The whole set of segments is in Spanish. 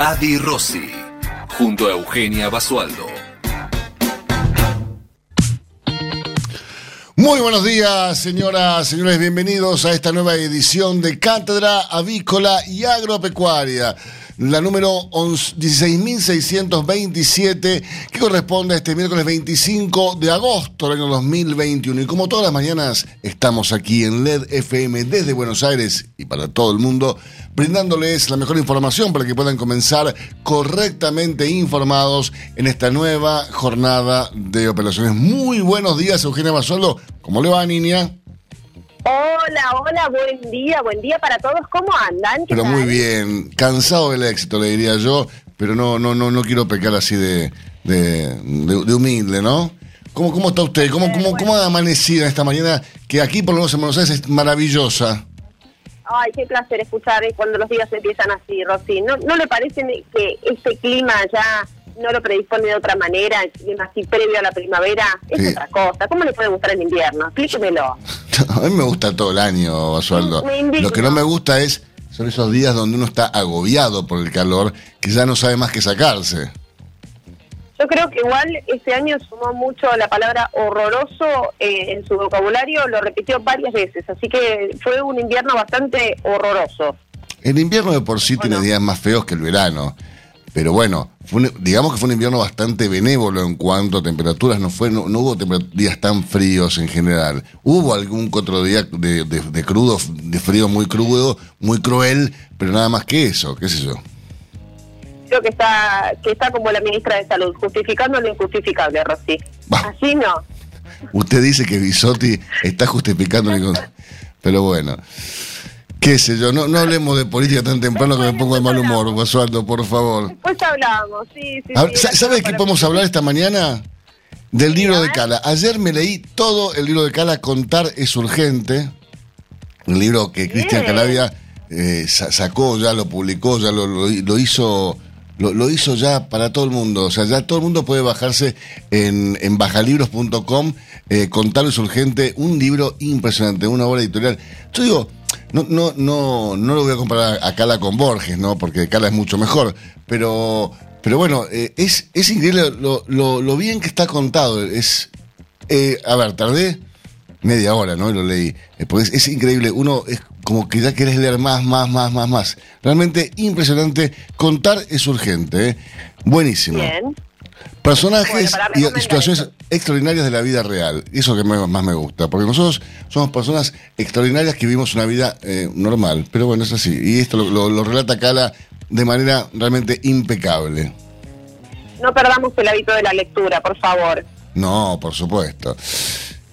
Adi Rossi, junto a Eugenia Basualdo. Muy buenos días, señoras, señores, bienvenidos a esta nueva edición de Cátedra Avícola y Agropecuaria la número 16.627, que corresponde a este miércoles 25 de agosto del año 2021. Y como todas las mañanas, estamos aquí en LED FM desde Buenos Aires y para todo el mundo, brindándoles la mejor información para que puedan comenzar correctamente informados en esta nueva jornada de operaciones. Muy buenos días, Eugenia Basualdo. ¿Cómo le va, niña? Hola, hola, buen día, buen día para todos. ¿Cómo andan? Pero muy bien, cansado del éxito, le diría yo, pero no, no, no, no quiero pecar así de, de, humilde, ¿no? ¿Cómo, ¿Cómo está usted? ¿Cómo, cómo, cómo ha amanecido esta mañana? Que aquí, por lo menos en Buenos Aires, es maravillosa. Ay, qué placer escuchar cuando los días empiezan así, Rosy. ¿No, ¿No le parece que este clima ya no lo predispone de otra manera, así previo a la primavera, es otra cosa. ¿Cómo le puede gustar el invierno? Explíquemelo. a mí me gusta todo el año, Basualdo. Lo que no me gusta es son esos días donde uno está agobiado por el calor, que ya no sabe más que sacarse. Yo creo que igual este año sumó mucho la palabra horroroso eh, en su vocabulario, lo repitió varias veces, así que fue un invierno bastante horroroso. El invierno de por sí tiene días más feos que el verano. Pero bueno, digamos que fue un invierno bastante benévolo en cuanto a temperaturas, no, fue, no, hubo días tan fríos en general. Hubo algún otro día de, crudo, de frío muy crudo, muy cruel, pero nada más que eso, qué sé yo. Creo que está, que está como la ministra de Salud, justificando lo injustificable, Rosy. Así no. Usted dice que Bisotti está justificando, pero bueno. Qué sé yo, no, no hablemos de política tan temprano que me pongo de mal humor, Basualdo, por favor. Después hablamos, sí, sí. ¿Sabe de qué podemos hablar esta mañana? Del libro de Cala. Ayer me leí todo el libro de Cala, Contar es urgente. Un libro que Cristian Calavia eh, sacó, ya lo publicó, ya lo, hizo. Lo, hizo ya para todo el mundo. O sea, ya todo el mundo puede bajarse en, en bajalibros.com. Eh, Contar es urgente. Un libro impresionante, una obra editorial. Yo digo, no, no, no, no lo voy a comparar a Cala con Borges, ¿no? Porque Cala es mucho mejor. Pero, pero bueno, eh, es, es increíble lo, lo, bien que está contado. Es, eh, a ver, tardé media hora, ¿no? Y lo leí. Pues es increíble. Uno es como que ya querés leer más, más, más, más, más. Realmente impresionante. Contar es urgente, ¿eh? Buenísimo. Bien. Personajes y situaciones extraordinarias de la vida real. Eso que más me gusta. Porque nosotros somos personas extraordinarias que vivimos una vida eh, normal. Pero bueno, es así. Y esto lo, relata Cala de manera realmente impecable. No perdamos el hábito de la lectura, por favor. No, por supuesto.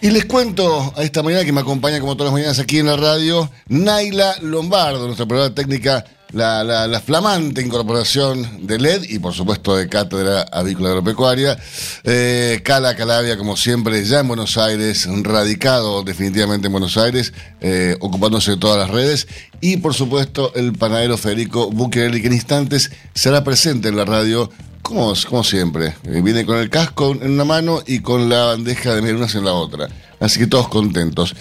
Y les cuento a esta mañana que me acompaña como todas las mañanas aquí en la radio, Naila Lombardo, nuestra operadora técnica la, flamante incorporación de LED y por supuesto de Cátedra Avícola Agropecuaria. Eh, Cala Calavia, como siempre, ya en Buenos Aires, radicado definitivamente en Buenos Aires, eh, ocupándose de todas las redes. Y por supuesto el panadero Federico Buccherelli, que en instantes será presente en la radio como, como, siempre. Eh, viene con el casco en una mano y con la bandeja de merunas en la otra. Así que todos contentos.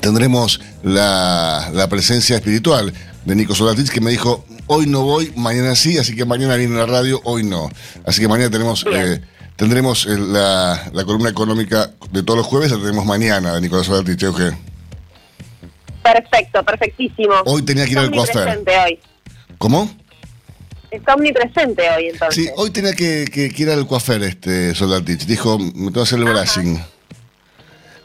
Tendremos la, la presencia espiritual de Nico Solatich que me dijo, hoy no voy, mañana sí, así que mañana viene la radio, hoy no. Así que mañana tenemos... Eh, tendremos eh, la, la, columna económica de todos los jueves, la tenemos mañana de Nicolás Solatich, Euge. Perfecto, perfectísimo. Hoy tenía que ir al coafer. Hoy. ¿Cómo? Está omnipresente hoy, entonces. Sí, hoy tenía que, que, ir al coafer, este Solatich. Dijo, me tengo que hacer el brushing.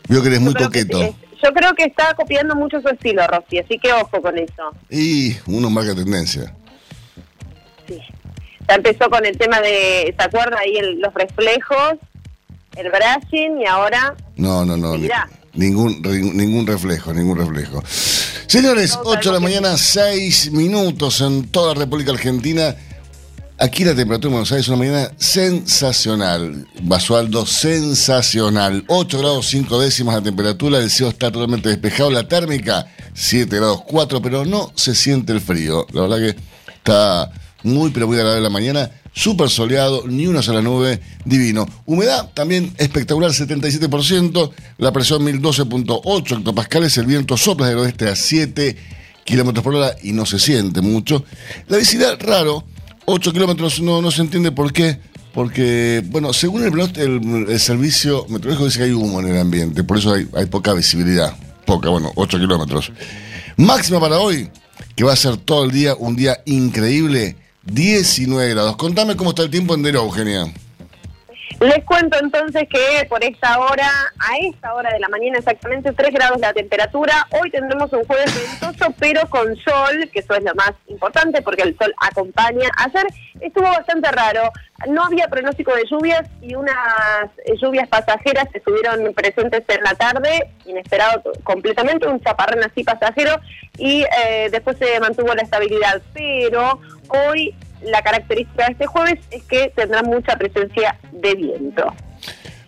Vio que eres muy coqueto. Yo creo que está copiando mucho su estilo, Rosy, así que ojo con eso. Y uno marca tendencia. Sí. Ya empezó con el tema de, ¿se acuerda ahí los reflejos, el brushing y ahora... No, no, no. ningún, ningún reflejo, ningún reflejo. Señores, 8 de la mañana, 6 minutos en toda la República Argentina. Aquí la temperatura en Buenos Aires es una mañana sensacional. Basualdo, sensacional. 8 grados 5 décimas la temperatura, el cielo está totalmente despejado. La térmica, 7 grados 4, pero no se siente el frío. La verdad que está muy, pero muy agradable la mañana. Súper soleado, ni una sola nube, divino. Humedad también espectacular, 77%. La presión 1012.8 hectopascales. El viento sopla del oeste a 7 kilómetros por hora y no se siente mucho. La visibilidad, raro 8 kilómetros, no, no se entiende por qué. Porque, bueno, según el, el, servicio meteorológico dice que hay humo en el ambiente, por eso hay, hay poca visibilidad. Poca, bueno, 8 kilómetros. Máxima para hoy, que va a ser todo el día un día increíble, 19 grados. Contame cómo está el tiempo en Dero, Eugenia. Les cuento entonces que por esta hora, a esta hora de la mañana exactamente 3 grados la temperatura. Hoy tendremos un jueves ventoso, pero con sol, que eso es lo más importante porque el sol acompaña. Ayer estuvo bastante raro. No había pronóstico de lluvias y unas lluvias pasajeras estuvieron presentes en la tarde, inesperado completamente, un chaparrón así pasajero y eh, después se mantuvo la estabilidad. Pero hoy la característica de este jueves es que tendrá mucha presencia de viento.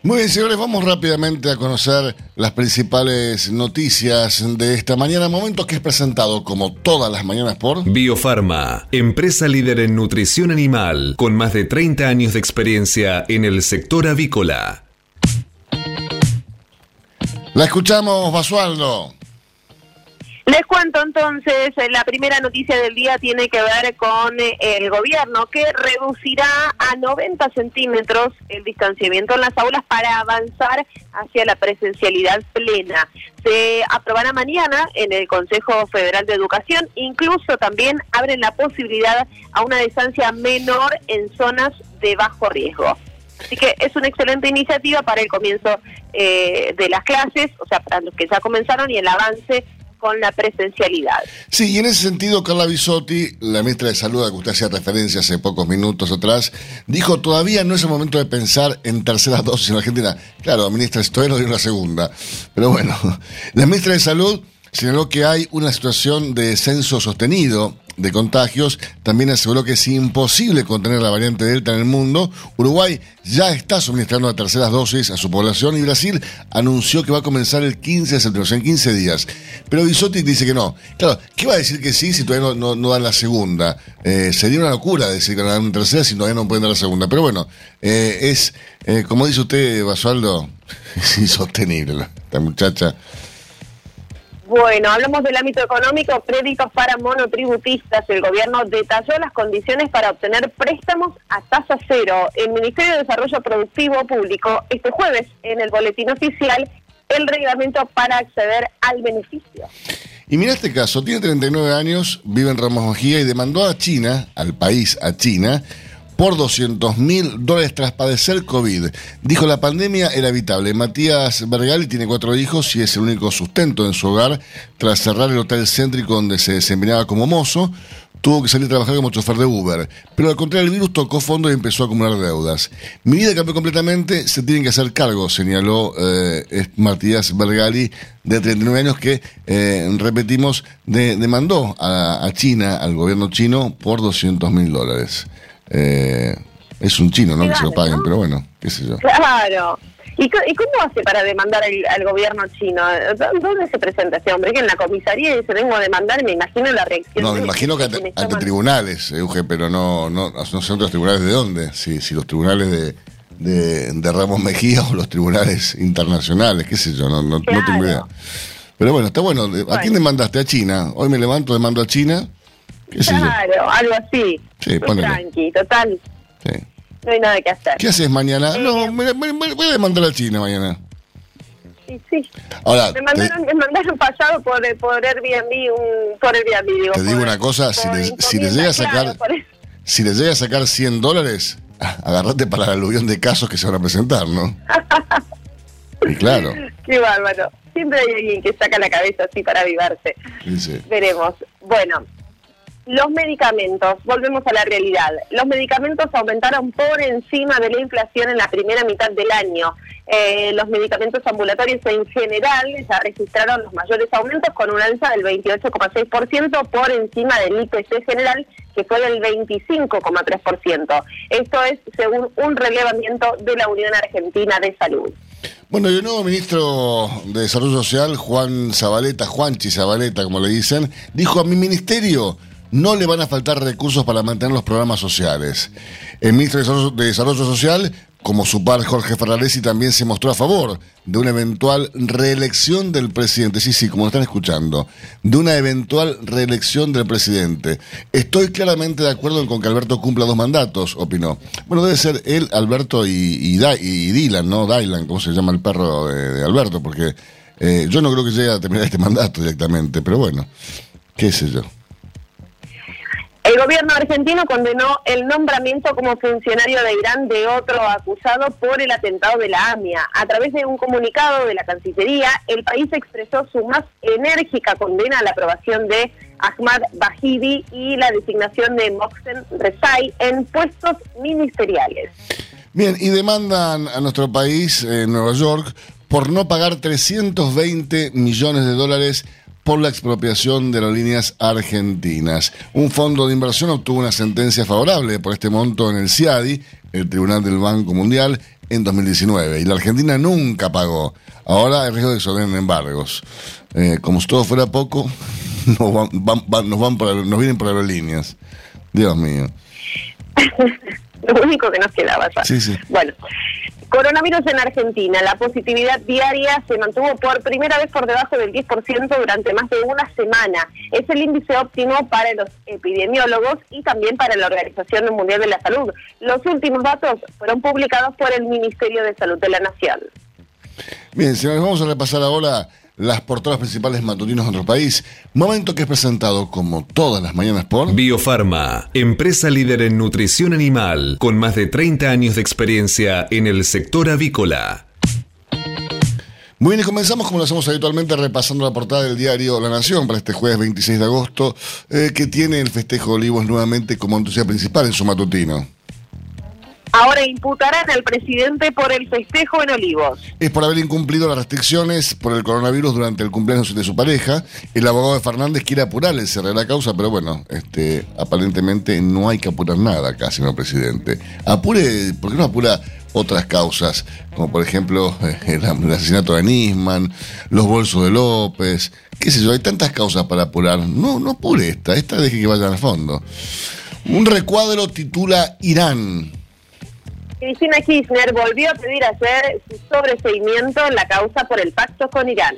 Muy bien, señores, vamos rápidamente a conocer las principales noticias de esta mañana. Momento que es presentado como todas las mañanas por Biofarma, empresa líder en nutrición animal, con más de 30 años de experiencia en el sector avícola. La escuchamos, Basualdo. Les cuento entonces, eh, la primera noticia del día tiene que ver con eh, el gobierno que reducirá a 90 centímetros el distanciamiento en las aulas para avanzar hacia la presencialidad plena. Se aprobará mañana en el Consejo Federal de Educación, incluso también abren la posibilidad a una distancia menor en zonas de bajo riesgo. Así que es una excelente iniciativa para el comienzo eh, de las clases, o sea, para los que ya comenzaron y el avance con la presencialidad. Sí, y en ese sentido, Carla Bisotti, la ministra de Salud, a que usted hacía referencia hace pocos minutos atrás, dijo, todavía no es el momento de pensar en terceras dosis en Argentina. Claro, ministra, esto no dio una segunda. Pero bueno, la ministra de Salud señaló que hay una situación de descenso sostenido de contagios, también aseguró que es imposible contener la variante Delta en el mundo. Uruguay ya está suministrando las terceras dosis a su población y Brasil anunció que va a comenzar el 15 de septiembre, en 15 días. Pero Bisotti dice que no. Claro, ¿qué va a decir que sí si todavía no, no, dan la segunda? Eh, sería una locura decir que dan una tercera si todavía no pueden dar la segunda. Pero bueno, eh, es, eh, como dice usted, Basualdo, es insostenible esta muchacha. Bueno, hablamos del ámbito económico, créditos para monotributistas. El gobierno detalló las condiciones para obtener préstamos a tasa cero. El Ministerio de Desarrollo Productivo publicó este jueves en el boletín oficial el reglamento para acceder al beneficio. Y mira este caso, tiene 39 años, vive en Ramos Mejía y demandó a China, al país, a China, por 200 mil dólares tras padecer COVID. Dijo la pandemia era evitable. Matías Bergali tiene cuatro hijos y es el único sustento en su hogar. Tras cerrar el hotel céntrico donde se desempeñaba como mozo, tuvo que salir a trabajar como chofer de Uber. Pero al contrario, el virus tocó fondo y empezó a acumular deudas. Mi vida cambió completamente, se tienen que hacer cargo, señaló eh, Matías Bergali, de 39 años, que, eh, repetimos, demandó a, China, al gobierno chino, por 200 mil dólares. Eh, es un chino, ¿no? que se lo paguen, pero bueno, qué sé yo. Claro. ¿Y, cómo hace para demandar al, gobierno chino? ¿Dónde se presenta ese hombre? Que en la comisaría dice, vengo a demandar, me imagino la reacción. No, me imagino que ante, tribunales, Euge, pero no, no, no sé otros tribunales de dónde. Si, si los tribunales de, de, Ramos Mejía o los tribunales internacionales, qué sé yo, no, no, tengo idea. Pero bueno, está bueno. ¿A quién demandaste? ¿A China? Hoy me levanto, demando a China claro, algo así. Sí, tranqui, total. Sí. No hay nada que hacer. ¿Qué haces mañana? Eh, no, me, voy a demandar a China mañana. Sí, sí. Ahora, me mandaron, me mandaron pasado por, por Airbnb, un, por Airbnb, digo. Te digo una cosa, si les, si les llega a sacar, si les llega a sacar 100 dólares, agarrate para el aluvión de casos que se van a presentar, ¿no? y claro. Qué bárbaro. Siempre hay alguien que saca la cabeza así para avivarse. Sí, sí. Veremos. Bueno, Los medicamentos, volvemos a la realidad. Los medicamentos aumentaron por encima de la inflación en la primera mitad del año. Eh, los medicamentos ambulatorios en general ya registraron los mayores aumentos con un alza del 28,6% por encima del IPC general, que fue del 25,3%. Esto es según un relevamiento de la Unión Argentina de Salud. Bueno, y el nuevo ministro de Desarrollo Social, Juan Zabaleta, Juanchi Zabaleta, como le dicen, dijo a mi ministerio no le van a faltar recursos para mantener los programas sociales. El ministro de Desarrollo Social, como su par Jorge Ferraresi, también se mostró a favor de una eventual reelección del presidente. Sí, sí, como lo están escuchando, de una eventual reelección del presidente. Estoy claramente de acuerdo con que Alberto cumpla dos mandatos, opinó. Bueno, debe ser él, Alberto y, Dylan, ¿no? Dylan, ¿cómo se llama el perro de, Alberto? Porque eh, yo no creo que llegue a terminar este mandato directamente, pero bueno, qué sé yo. El gobierno argentino condenó el nombramiento como funcionario de Irán de otro acusado por el atentado de la AMIA. A través de un comunicado de la Cancillería, el país expresó su más enérgica condena a la aprobación de Ahmad Bahidi y la designación de Mohsen Rezai en puestos ministeriales. Bien, y demandan a nuestro país, en Nueva York, por no pagar 320 millones de dólares por la expropiación de las líneas argentinas. Un fondo de inversión obtuvo una sentencia favorable por este monto en el CIADI, el Tribunal del Banco Mundial, en 2019. Y la Argentina nunca pagó. Ahora hay riesgo de que embargos. Eh, como si todo fuera poco, nos, van, nos, van por, nos vienen por aerolíneas. Dios mío. Lo único que nos quedaba. Sí, sí. Bueno. Coronavirus en Argentina. La positividad diaria se mantuvo por primera vez por debajo del 10% durante más de una semana. Es el índice óptimo para los epidemiólogos y también para la Organización Mundial de la Salud. Los últimos datos fueron publicados por el Ministerio de Salud de la Nación. Bien, nos vamos a repasar ahora las portadas principales matutinos de nuestro país. Momento que es presentado como todas las mañanas por Biofarma, empresa líder en nutrición animal, con más de 30 años de experiencia en el sector avícola. Muy bien, y comenzamos como lo hacemos habitualmente repasando la portada del diario La Nación para este jueves 26 de agosto, eh, que tiene el festejo de Olivos nuevamente como noticia principal en su matutino. Ahora imputarán al presidente por el festejo en Olivos. Es por haber incumplido las restricciones por el coronavirus durante el cumpleaños de su pareja. El abogado de Fernández quiere apurar el cierre de la causa, pero bueno, este, aparentemente no hay que apurar nada acá, señor presidente. Apure, ¿por qué no apura otras causas? Como por ejemplo el, asesinato de Nisman, los bolsos de López, qué sé yo, hay tantas causas para apurar. No, no apure esta, esta deje que vaya al fondo. Un recuadro titula Irán. Cristina Kirchner volvió a pedir hacer su sobreseimiento en la causa por el pacto con Irán.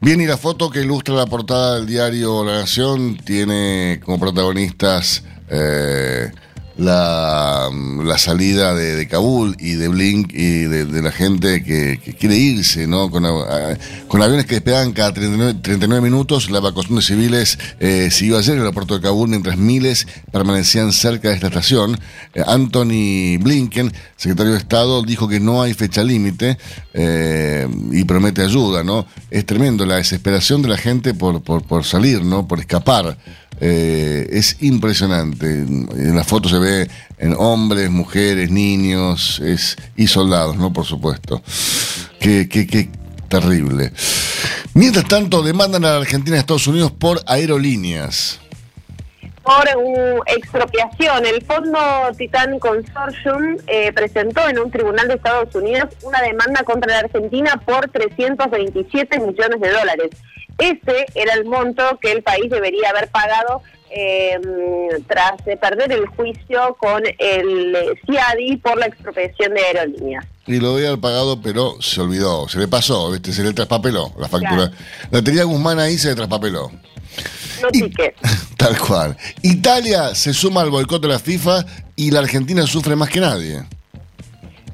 Bien, y la foto que ilustra la portada del diario La Nación tiene como protagonistas eh, la, la salida de, de, Kabul y de Blink y de, la gente que, quiere irse, ¿no? Con, aviones que despegan cada 39, minutos, la evacuación de civiles eh, siguió ayer en el aeropuerto de Kabul mientras miles permanecían cerca de esta estación. Eh, Anthony Blinken, secretario de Estado, dijo que no hay fecha límite eh, y promete ayuda, ¿no? Es tremendo la desesperación de la gente por, por salir, ¿no? Por escapar. Eh, es impresionante. En la foto se ve en hombres, mujeres, niños es, y soldados, ¿no? Por supuesto. Qué, qué, qué terrible. Mientras tanto, demandan a la Argentina y a Estados Unidos por aerolíneas. Por expropiación, el Fondo Titan Consortium eh, presentó en un tribunal de Estados Unidos una demanda contra la Argentina por 327 millones de dólares. Ese era el monto que el país debería haber pagado em, tras perder el juicio con el CIADI por la expropiación de aerolíneas. Y lo había pagado, pero se olvidó, se le pasó, se le traspapeló la factura. La tenía Guzmán ahí, se le traspapeló. No Tal cual. Italia se suma al boicot de la FIFA y la Argentina sufre más que nadie.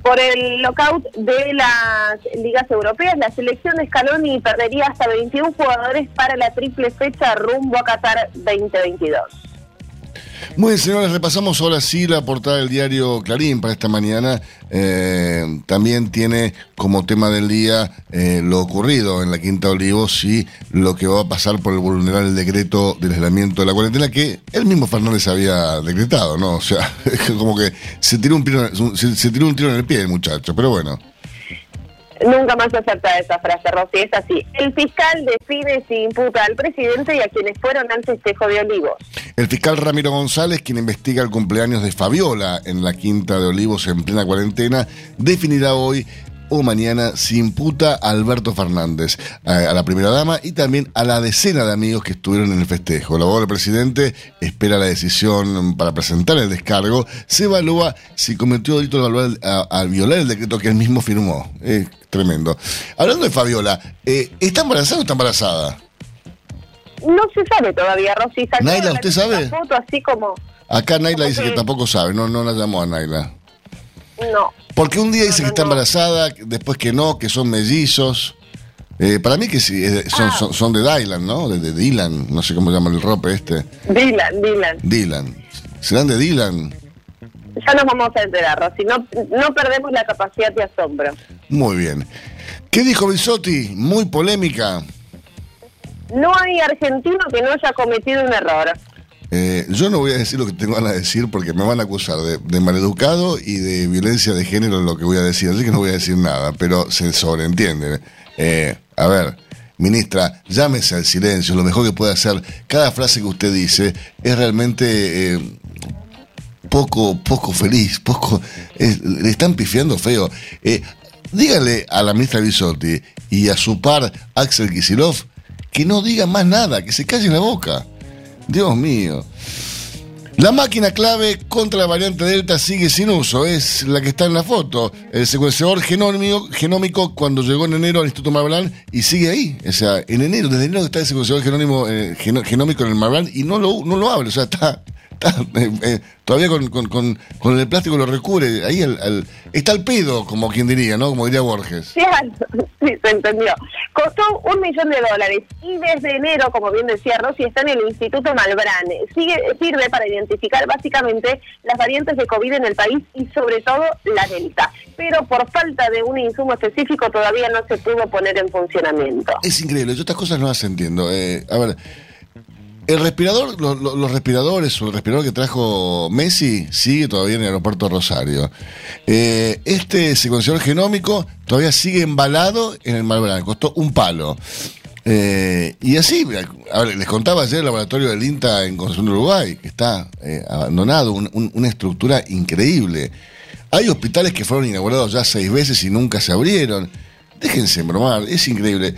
Por el lockout de las ligas europeas, la selección de Scaloni perdería hasta 21 jugadores para la triple fecha rumbo a Qatar 2022. Muy bien, señores, repasamos ahora sí la portada del diario Clarín para esta mañana. Eh, también tiene como tema del día eh, lo ocurrido en la Quinta Olivos y lo que va a pasar por el vulnerar el decreto del aislamiento de la cuarentena que él mismo Fernández había decretado, ¿no? O sea, como que se tiró un, se, se tiró un tiro en el pie el muchacho, pero bueno. Nunca más acepta esa frase, Rosy. Es así. El fiscal define si imputa al presidente y a quienes fueron al festejo de Olivos. El fiscal Ramiro González, quien investiga el cumpleaños de Fabiola en la Quinta de Olivos en plena cuarentena, definirá hoy o mañana se imputa a Alberto Fernández, a, la primera dama y también a la decena de amigos que estuvieron en el festejo. El abogado del presidente espera la decisión para presentar el descargo. Se evalúa si cometió delito al, violar el decreto que él mismo firmó. Es tremendo. Hablando de Fabiola, eh, ¿está embarazada o está embarazada? No se sabe todavía, Rosy. Naila, ¿usted sabe? Foto así como... Acá Naila dice que tampoco sabe, no, no la llamó a Naila. No. Porque un día dice que está embarazada, después que no, que son mellizos. Eh, para mí que sí, son, ah. son, de Dylan, ¿no? De, Dylan, no sé cómo llama el rope este. Dylan, Dylan. Dylan. ¿Serán de Dylan? Ya nos vamos a enterar, Rosy. No, no perdemos la capacidad de asombro. Muy bien. ¿Qué dijo Bisotti? Muy polémica. No hay argentino que no haya cometido un error. Eh, yo no voy a decir lo que tengo ganas de decir porque me van a acusar de, maleducado y de violencia de género lo que voy a decir, así que no voy a decir nada, pero se sobreentiende. Eh, a ver, ministra, llámese al silencio, lo mejor que puede hacer. Cada frase que usted dice es realmente eh, poco, poco feliz, poco. le están pifiando feo. dígale a la ministra Bisotti y a su par Axel Kisilov que no diga más nada, que se calle la boca. Dios mío. La máquina clave contra la variante Delta sigue sin uso, es la que está en la foto. El secuenciador genómico, genómico cuando llegó en enero al Instituto Marblán y sigue ahí. O sea, en enero, desde enero está el secuenciador genómico, eh, genómico en el Marblán y no lo, no lo habla. O sea, está, eh, eh, todavía con, con, con, el plástico lo recubre. Ahí está el pedo, como quien diría, ¿no? Como diría Borges. Sí, se entendió. Costó un millón de dólares y desde enero, como bien decía Rossi, está en el Instituto Malbrán. Sigue, sirve para identificar básicamente las variantes de COVID en el país y sobre todo la Delta. Pero por falta de un insumo específico todavía no se pudo poner en funcionamiento. Es increíble, yo estas cosas no las entiendo. Eh, a ver. El respirador, los respiradores el respirador que trajo Messi sigue todavía en el aeropuerto Rosario. Eh, este secuenciador genómico todavía sigue embalado en el Malbrán, costó un palo. Eh, y así, les contaba ayer el laboratorio del INTA en Concepción Uruguay, que está eh, abandonado, una estructura increíble. Hay hospitales que fueron inaugurados ya seis veces y nunca se abrieron. Déjense bromar, es increíble.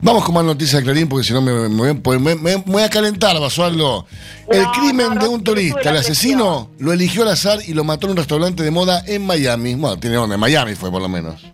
Vamos con más noticias de Clarín porque si no me, voy a calentar, Basualdo. El crimen de un turista, el asesino, lo eligió al azar y lo mató en un restaurante de moda en Miami. Bueno, tiene donde, Miami fue por lo menos.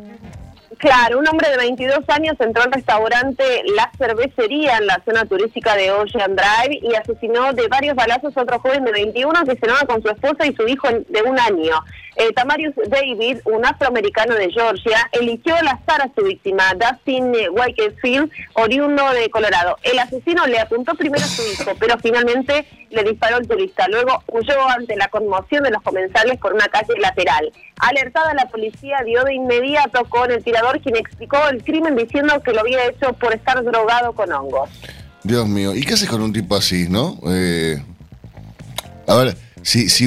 Claro, un hombre de 22 años entró al restaurante La Cervecería en la zona turística de Ocean Drive y asesinó de varios balazos a otro joven de 21 que cenaba con su esposa y su hijo de un año. Eh, Tamarius David, un afroamericano de Georgia, eligió al azar a su víctima, Dustin Wakefield, oriundo de Colorado. El asesino le apuntó primero a su hijo, pero finalmente le disparó al turista. Luego huyó ante la conmoción de los comensales por una calle lateral. Alertada, la policía dio de inmediato con el tirador, quien explicó el crimen diciendo que lo había hecho por estar drogado con hongos. Dios mío, ¿y qué haces con un tipo así, no? Eh, a ver, si, si,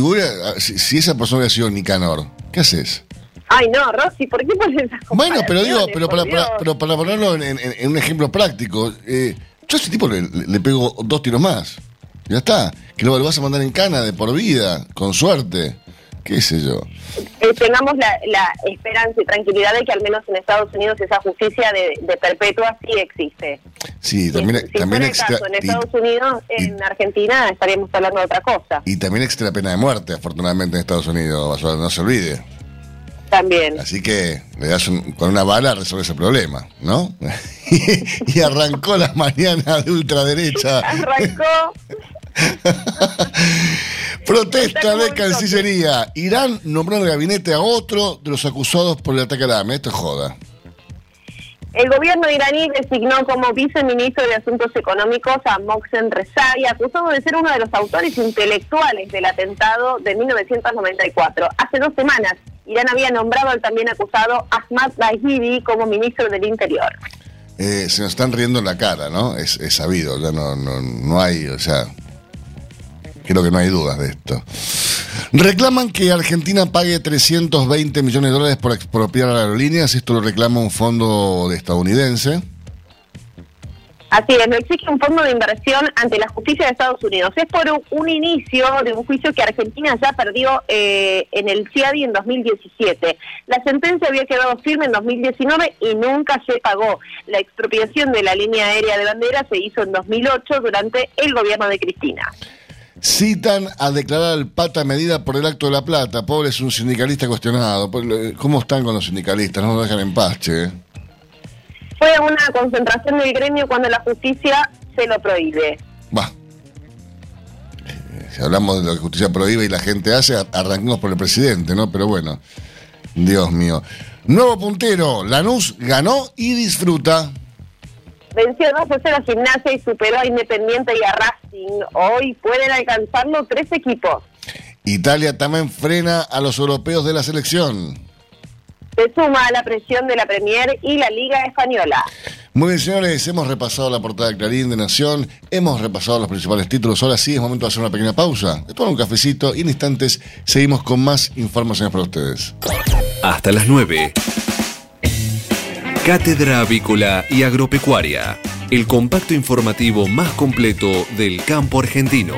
si, esa persona hubiera sido Nicanor, ¿qué haces? Ay, no, Rosy, ¿por qué pones esas Bueno, pero digo, pero para, pero para ponerlo en, un ejemplo práctico, eh, yo a ese tipo le, le, pego dos tiros más. Ya está. Que luego lo vas a mandar en cana de por vida, con suerte qué sé yo. Eh, tengamos la, esperanza y tranquilidad de que al menos en Estados Unidos esa justicia de, perpetua sí existe. Sí, también, si, también en Estados Unidos, en Argentina estaríamos hablando de otra cosa. Y también existe la pena de muerte, afortunadamente en Estados Unidos, no se olvide. También. Así que le das con una bala resuelve ese problema, ¿no? y arrancó la mañana de ultraderecha. arrancó. Protesta de Cancillería. Irán nombró en el gabinete a otro de los acusados por el ataque a la AME. Esto es joda. El gobierno iraní designó como viceministro de Asuntos Económicos a Mohsen Rezai, acusado de ser uno de los autores intelectuales del atentado de 1994. Hace dos semanas, Irán había nombrado al también acusado Ahmad Bahidi como ministro del Interior. Eh, se nos están riendo en la cara, ¿no? Es, sabido, ya no, no, no hay, o sea, creo que no hay dudas de esto. Reclaman que Argentina pague 320 millones de dólares por expropiar a aerolíneas. Esto lo reclama un fondo de estadounidense. Así es, lo exige un fondo de inversión ante la justicia de Estados Unidos. Es por un, inicio de un juicio que Argentina ya perdió eh, en el CIADI en 2017. La sentencia había quedado firme en 2019 y nunca se pagó. La expropiación de la línea aérea de bandera se hizo en 2008 durante el gobierno de Cristina. Citan a declarar al pata medida por el acto de la plata. Pobre es un sindicalista cuestionado. ¿Cómo están con los sindicalistas? No nos dejan en paz, che. Fue una concentración del gremio cuando la justicia se lo prohíbe. Va. Si hablamos de lo que la justicia prohíbe y la gente hace, arranquemos por el presidente, ¿no? Pero bueno, Dios mío. Nuevo puntero, Lanús ganó y disfruta venció 2 a 0 a Gimnasia y superó a Independiente y a Racing. Hoy pueden alcanzarlo tres equipos. Italia también frena a los europeos de la selección. Se suma a la presión de la Premier y la Liga Española. Muy bien, señores, hemos repasado la portada de Clarín de Nación, hemos repasado los principales títulos. Ahora sí es momento de hacer una pequeña pausa, de tomar un cafecito y en instantes seguimos con más informaciones para ustedes. Hasta las 9. Cátedra Avícola y Agropecuaria, el compacto informativo más completo del campo argentino.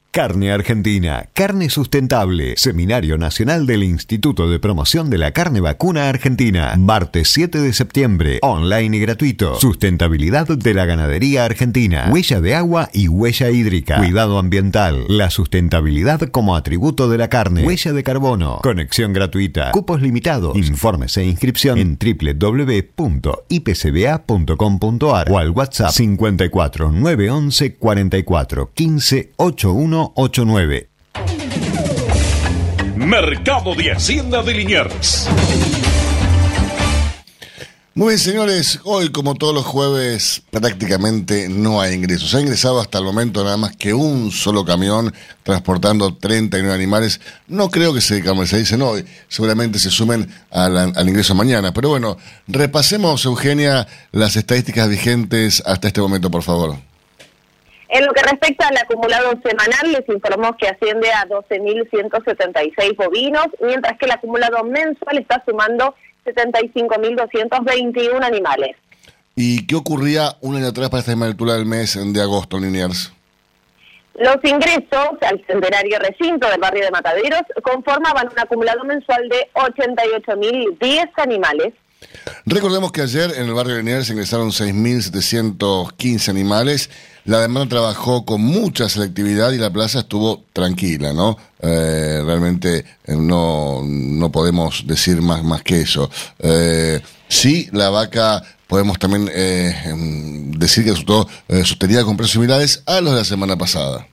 Carne Argentina, carne sustentable, Seminario Nacional del Instituto de Promoción de la Carne Vacuna Argentina, martes 7 de septiembre, online y gratuito, sustentabilidad de la ganadería argentina, huella de agua y huella hídrica, cuidado ambiental, la sustentabilidad como atributo de la carne, huella de carbono, conexión gratuita, cupos limitados, informes e inscripción en www.ipcba.com.ar o al WhatsApp 54 911 44 15 81 89. Mercado de Hacienda de Liniers. Muy bien, señores, hoy como todos los jueves prácticamente no hay ingresos. Ha ingresado hasta el momento nada más que un solo camión transportando 39 animales. No creo que se dice no, seguramente se sumen al, al ingreso mañana. Pero bueno, repasemos, Eugenia, las estadísticas vigentes hasta este momento, por favor. En lo que respecta al acumulado semanal, les informó que asciende a 12.176 bovinos, mientras que el acumulado mensual está sumando 75.221 animales. ¿Y qué ocurría un año atrás para esta misma altura del mes de agosto, Liniers? Los ingresos al centenario recinto del barrio de Mataderos conformaban un acumulado mensual de 88.010 animales. Recordemos que ayer en el barrio de Liniers ingresaron 6.715 animales la demanda trabajó con mucha selectividad y la plaza estuvo tranquila, ¿no? Eh, realmente eh, no, no podemos decir más, más que eso. Eh, sí, la vaca podemos también em, decir que resultó sostenida con precios similares a los de la semana pasada.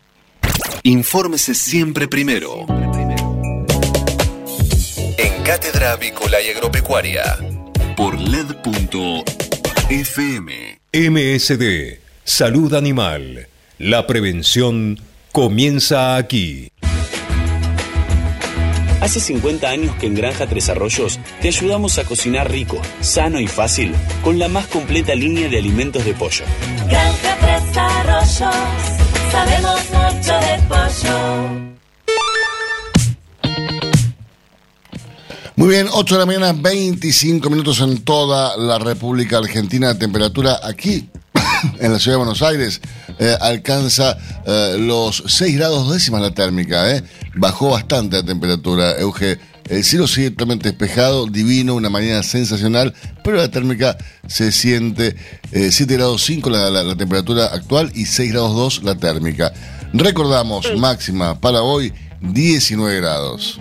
Infórmese siempre primero. En Cátedra Avícola y Agropecuaria. Por LED.fm. MSD Salud Animal. La prevención comienza aquí. Hace 50 años que en Granja Tres Arroyos te ayudamos a cocinar rico, sano y fácil con la más completa línea de alimentos de pollo. Granja Tres Arroyos, sabemos mucho de pollo. Muy bien, 8 de la mañana, 25 minutos en toda la República Argentina. Temperatura aquí en la ciudad de Buenos Aires eh, alcanza eh, los 6 grados décimas la térmica. Eh. Bajó bastante la temperatura. Euge, El cielo sigue totalmente despejado, divino, una mañana sensacional, pero la térmica se siente 7 grados 5 la, la, la temperatura actual y 6 grados 2 la térmica. Recordamos, máxima para hoy 19 grados.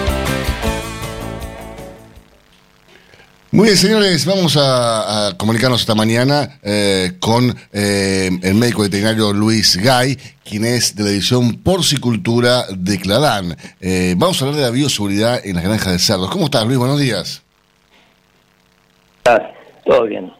Muy bien, señores, vamos a, comunicarnos esta mañana eh, con eh, el médico veterinario Luis Gay, quien es de la edición Porcicultura de Cladán. Eh, vamos a hablar de la bioseguridad en las granjas de cerdos. ¿Cómo estás, Luis? Buenos días. Todo bien.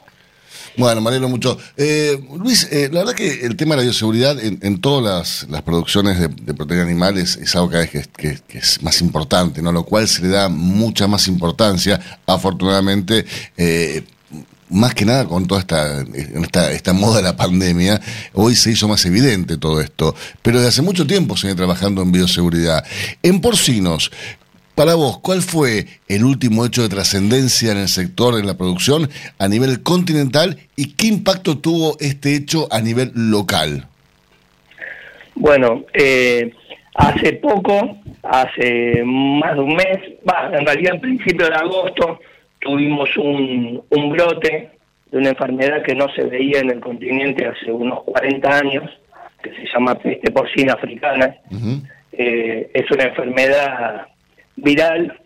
Bueno, me alegro mucho. Eh, Luis, eh, la verdad que el tema de la bioseguridad en, todas las, producciones de, de proteína animal es, algo cada vez que, es- más importante, ¿no? Lo cual se le da mucha más importancia, afortunadamente, eh, más que nada con toda esta, esta, esta moda de la pandemia, hoy se hizo más evidente todo esto. Pero desde hace mucho tiempo se viene trabajando en bioseguridad. En porcinos, para vos, ¿cuál fue el último hecho de trascendencia en el sector, en la producción, a nivel continental y qué impacto tuvo este hecho a nivel local? Bueno, eh, hace poco, hace más de un mes, va, en realidad en principio de agosto, tuvimos un, un brote de una enfermedad que no se veía en el continente hace unos 40 años, que se llama peste porcina africana. Eh, es una enfermedad viral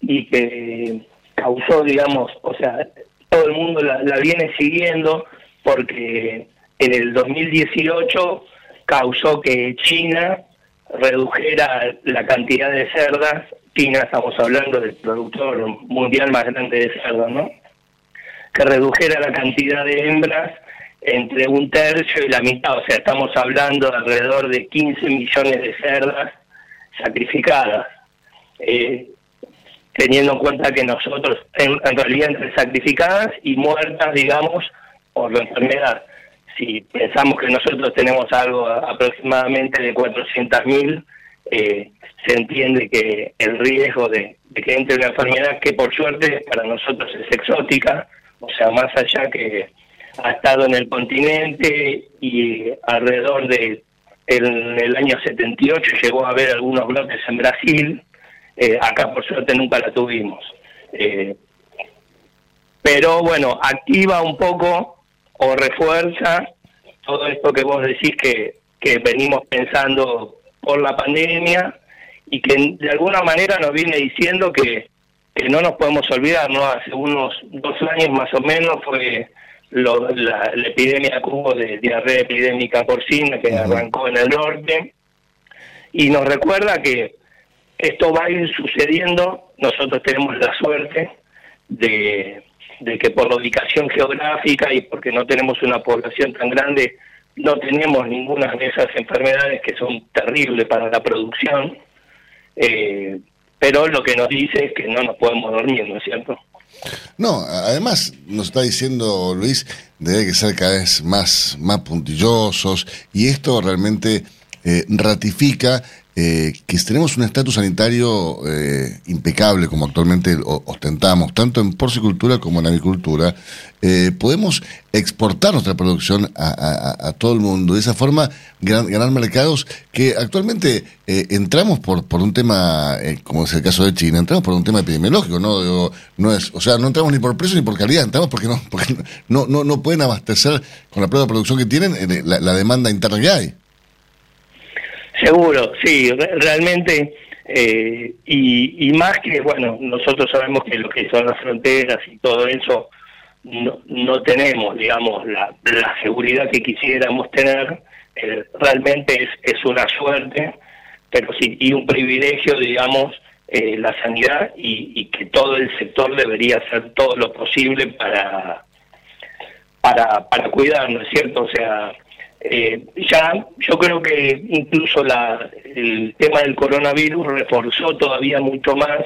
y que causó, digamos, o sea, todo el mundo la, la viene siguiendo porque en el 2018 causó que China redujera la cantidad de cerdas. China, estamos hablando del productor mundial más grande de cerdos, ¿no? Que redujera la cantidad de hembras entre un tercio y la mitad. O sea, estamos hablando de alrededor de 15 millones de cerdas sacrificadas. Eh, teniendo en cuenta que nosotros, en, realidad entre sacrificadas y muertas, digamos, por la enfermedad, si pensamos que nosotros tenemos algo aproximadamente de 400.000, eh, se entiende que el riesgo de, de que entre una enfermedad que por suerte para nosotros es exótica, o sea, más allá que ha estado en el continente y alrededor de en el año 78 llegó a haber algunos brotes en Brasil, eh, acá por suerte nunca la tuvimos. Eh, pero bueno, activa un poco o refuerza todo esto que vos decís que, que venimos pensando por la pandemia y que de alguna manera nos viene diciendo que, que no nos podemos olvidar, ¿no? Hace unos dos años más o menos fue lo- la, la epidemia que hubo de diarrea epidémica porcina que arrancó en el norte y nos recuerda que esto va a ir sucediendo. Nosotros tenemos la suerte de, que por ubicación geográfica y porque no tenemos una población tan grande, no tenemos ninguna de esas enfermedades que son terribles para la producción. Eh, pero lo que nos dice es que no nos podemos dormir, ¿no es cierto? No, además nos está diciendo Luis, debe que ser cada vez más, más puntillosos y esto realmente eh, ratifica eh, que tenemos un estatus sanitario eh, impecable como actualmente ostentamos, tanto en porcicultura como en avicultura. Eh, podemos exportar nuestra producción a, todo el mundo. De esa forma, ganar mercados que actualmente eh, entramos por, por un tema, como es el caso de China, entramos por un tema epidemiológico, ¿no? Digo, no es, o sea, no entramos ni por precio ni por calidad, entramos porque no, porque no, no, no pueden abastecer con la prueba de producción que tienen la demanda interna que hay. Seguro, sí, re- realmente, eh, y, y más que, bueno, nosotros sabemos que lo que son las fronteras y todo eso, no, no tenemos, digamos, la, la seguridad que quisiéramos tener, eh, realmente es, es una suerte, pero sí, y un privilegio, digamos, eh, la sanidad y, y que todo el sector debería hacer todo lo posible para, para, para cuidar, ¿no es cierto? O sea, eh, ya yo creo que incluso la, el tema del coronavirus reforzó todavía mucho más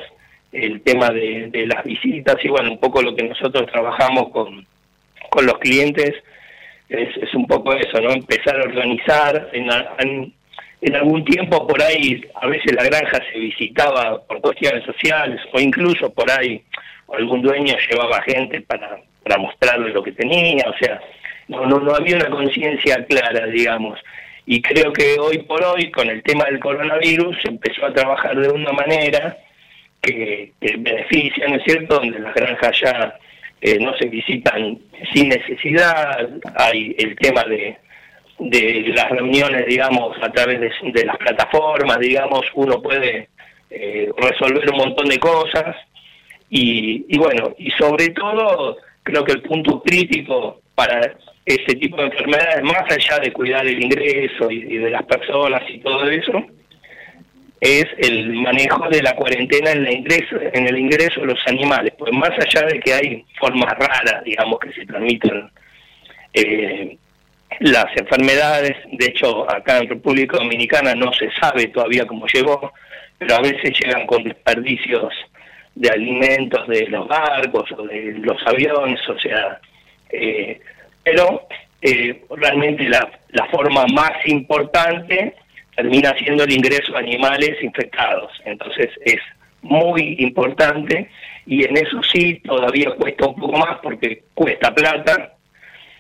el tema de, las visitas y bueno, un poco lo que nosotros trabajamos con, con los clientes es, es un poco eso, ¿no? Empezar a organizar en, en, en algún tiempo por ahí, a veces la granja se visitaba por cuestiones sociales o incluso por ahí algún dueño llevaba gente para, para mostrarle lo que tenía, o sea, no, no, no había una conciencia clara, digamos. Y creo que hoy por hoy, con el tema del coronavirus, se empezó a trabajar de una manera que, beneficia, ¿no es cierto?, donde las granjas ya eh, no se visitan sin necesidad, hay el tema de, de las reuniones, digamos, a través de, las plataformas, digamos, uno puede eh, resolver un montón de cosas y, y bueno, y sobre todo creo que el punto crítico para este tipo de enfermedades, más allá de cuidar el ingreso y, de las personas y todo eso, es el manejo de la cuarentena en, la ingreso, en el ingreso de los animales. Pues más allá de que hay formas raras, digamos, que se transmiten eh, las enfermedades, de hecho acá en República Dominicana no se sabe todavía cómo llegó, pero a veces llegan con desperdicios de alimentos de los barcos o de los aviones, o sea, eh, pero eh, realmente la, la forma más importante termina siendo el ingreso de animales infectados. Entonces es muy importante y en eso sí todavía cuesta un poco más porque cuesta plata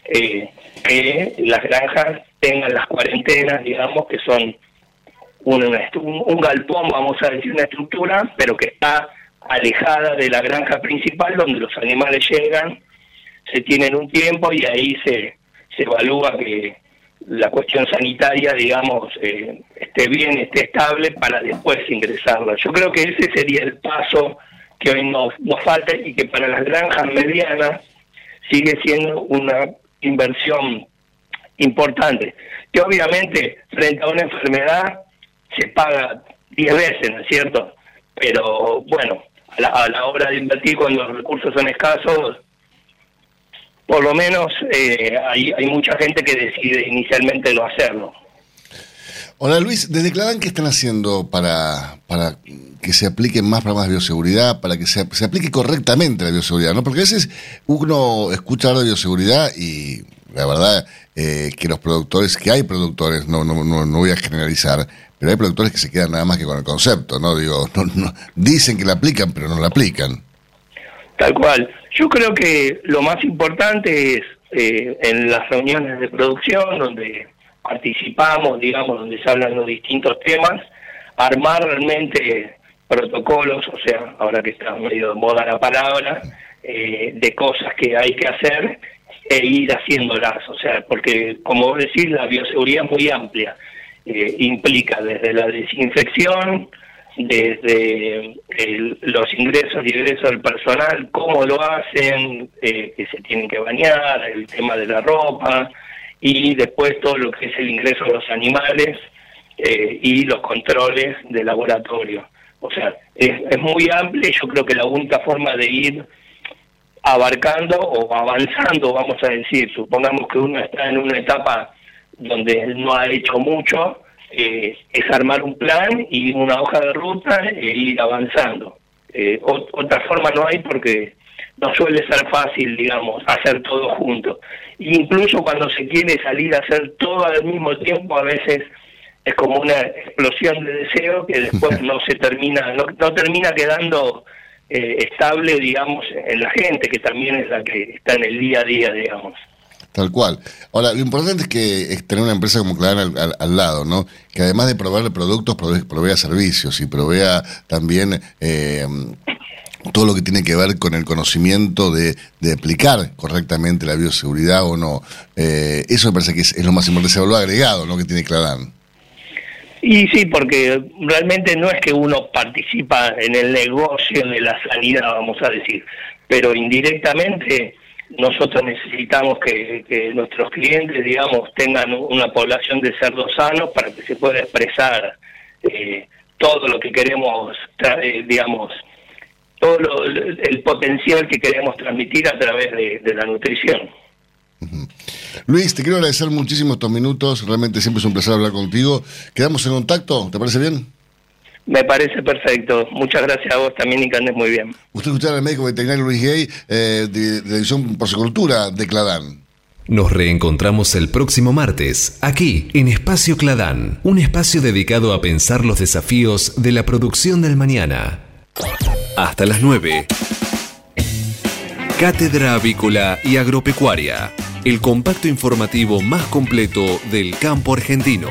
eh, que las granjas tengan las cuarentenas, digamos, que son un, un, galpón, vamos a decir, una estructura, pero que está alejada de la granja principal donde los animales llegan se tienen un tiempo y ahí se, se evalúa que la cuestión sanitaria, digamos, eh, esté bien, esté estable para después ingresarla. Yo creo que ese sería el paso que hoy nos, nos falta y que para las granjas medianas sigue siendo una inversión importante, que obviamente frente a una enfermedad se paga 10 veces, ¿no es cierto? Pero bueno, a la, a la hora de invertir cuando los recursos son escasos, por lo menos eh, hay, hay mucha gente que decide inicialmente no hacerlo. Hola Luis, desde Clarán, ¿qué están haciendo para, para que se apliquen más programas de bioseguridad, para que se, aplique correctamente la bioseguridad? ¿no? Porque a veces uno escucha hablar de bioseguridad y la verdad eh, que los productores, que hay productores, no, no, no, no voy a generalizar, pero hay productores que se quedan nada más que con el concepto, ¿no? Digo, no, dicen que la aplican, pero no la aplican. Tal cual. Yo creo que lo más importante es eh, en las reuniones de producción donde participamos, digamos, donde se hablan los distintos temas, armar realmente protocolos, o sea, ahora que está medio de moda la palabra, eh, de cosas que hay que hacer e ir haciéndolas, o sea, porque como vos decís, la bioseguridad es muy amplia, eh, implica desde la desinfección, desde los ingresos y egresos del personal, cómo lo hacen, eh, que se tienen que bañar, el tema de la ropa y después todo lo que es el ingreso de los animales eh, y los controles de laboratorio. O sea, es, es muy amplio y yo creo que la única forma de ir abarcando o avanzando, vamos a decir, supongamos que uno está en una etapa donde no ha hecho mucho, eh, es armar un plan y una hoja de ruta e ir avanzando. Eh, otra forma no hay porque no suele ser fácil, digamos, hacer todo junto. incluso cuando se quiere salir a hacer todo al mismo tiempo, a veces es como una explosión de deseo que después no se termina, no, no termina quedando eh, estable, digamos, en la gente, que también es la que está en el día a día, digamos. Tal cual. Ahora, lo importante es que tener una empresa como Clara al, lado, ¿no? Que además de proveer productos, provea, servicios y provea también eh, todo lo que tiene que ver con el conocimiento de, aplicar correctamente la bioseguridad o no. Eh, eso me parece que es, lo más importante, ese valor agregado, ¿no? Que tiene Clarán. Y sí, porque realmente no es que uno participa en el negocio de la sanidad, vamos a decir, pero indirectamente nosotros necesitamos que, nuestros clientes, digamos, tengan una población de cerdos sanos para que se pueda expresar eh, todo lo que queremos, eh, digamos, todo el potencial que queremos transmitir a través de, la nutrición. Luis, te quiero agradecer muchísimo estos minutos. Realmente siempre es un placer hablar contigo. ¿Quedamos en contacto? ¿Te parece bien? Me parece perfecto. Muchas gracias a vos también y que andes muy bien. Usted escucha al médico veterinario Luis Gay eh, de, de División Porcicultura de Cladán. Nos reencontramos el próximo martes, aquí, en Espacio Cladán, un espacio dedicado a pensar los desafíos de la producción del mañana. Hasta las 9. Cátedra Avícola y Agropecuaria, el compacto informativo más completo del campo argentino.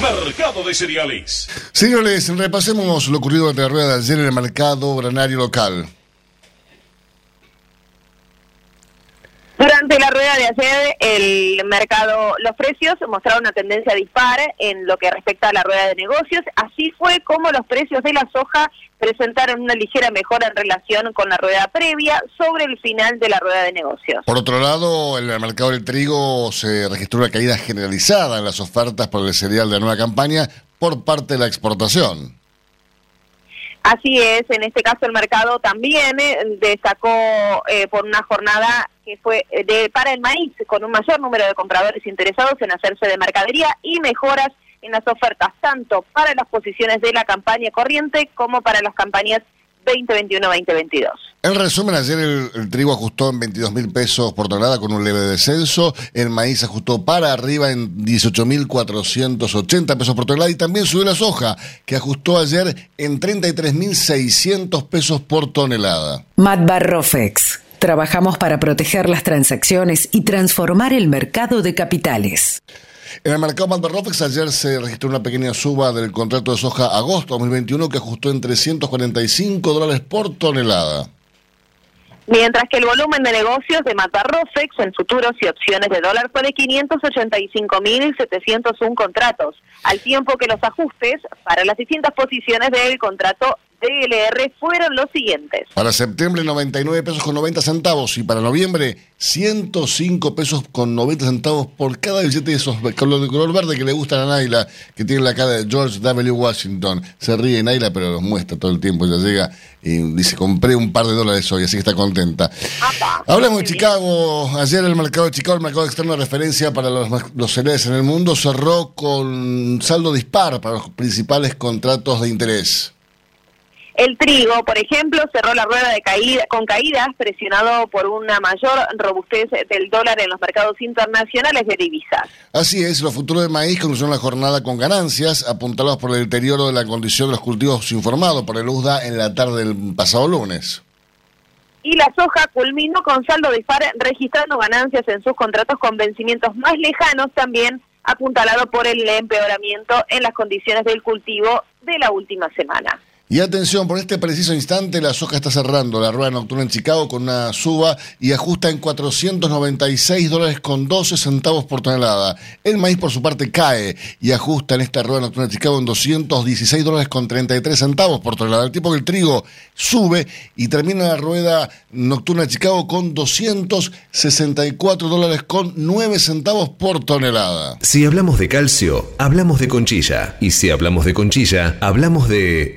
Mercado de Cereales. Señores, repasemos lo ocurrido entre la rueda de ayer en el mercado granario local. Durante la rueda de ayer, el mercado, los precios mostraron una tendencia dispar en lo que respecta a la rueda de negocios. Así fue como los precios de la soja presentaron una ligera mejora en relación con la rueda previa sobre el final de la rueda de negocios. Por otro lado, en el mercado del trigo se registró una caída generalizada en las ofertas por el cereal de la nueva campaña por parte de la exportación. Así es, en este caso el mercado también eh, destacó eh, por una jornada que fue eh, de para el maíz, con un mayor número de compradores interesados en hacerse de mercadería y mejoras en las ofertas, tanto para las posiciones de la campaña corriente como para las campañas 2021-2022. En resumen, ayer el, el trigo ajustó en 22 mil pesos por tonelada con un leve descenso, el maíz ajustó para arriba en 18.480 pesos por tonelada y también subió la soja, que ajustó ayer en 33.600 pesos por tonelada. Matbar Rofex. Trabajamos para proteger las transacciones y transformar el mercado de capitales. En el mercado Malbarrofex ayer se registró una pequeña suba del contrato de soja agosto 2021 que ajustó en 345 dólares por tonelada. Mientras que el volumen de negocios de Matarrofex en futuros y opciones de dólar fue de 585.701 contratos, al tiempo que los ajustes para las distintas posiciones del contrato DLR fueron los siguientes. Para septiembre 99 pesos con 90 centavos y para noviembre 105 pesos con 90 centavos por cada billete de esos color de color verde que le gustan a Naila, que tiene la cara de George W. Washington. Se ríe Naila, pero los muestra todo el tiempo. Ella llega y dice, compré un par de dólares hoy, así que está contenta. Hablamos de Chicago. Ayer el mercado de Chicago, el mercado externo de referencia para los, los cereales en el mundo, cerró con saldo dispar para los principales contratos de interés. El trigo, por ejemplo, cerró la rueda de caída con caídas presionado por una mayor robustez del dólar en los mercados internacionales de divisas. Así es, los futuros de maíz concluyeron la jornada con ganancias, apuntados por el deterioro de la condición de los cultivos informados por el USDA en la tarde del pasado lunes. Y la soja culminó con saldo dispar, registrando ganancias en sus contratos con vencimientos más lejanos, también apuntalado por el empeoramiento en las condiciones del cultivo de la última semana. Y atención, por este preciso instante la soja está cerrando la rueda nocturna en Chicago con una suba y ajusta en 496 dólares con 12 centavos por tonelada. El maíz por su parte cae y ajusta en esta rueda nocturna en Chicago en 216 dólares con 33 centavos por tonelada. El tipo que el trigo sube y termina la rueda nocturna en Chicago con 264 dólares con 9 centavos por tonelada. Si hablamos de calcio, hablamos de conchilla. Y si hablamos de conchilla, hablamos de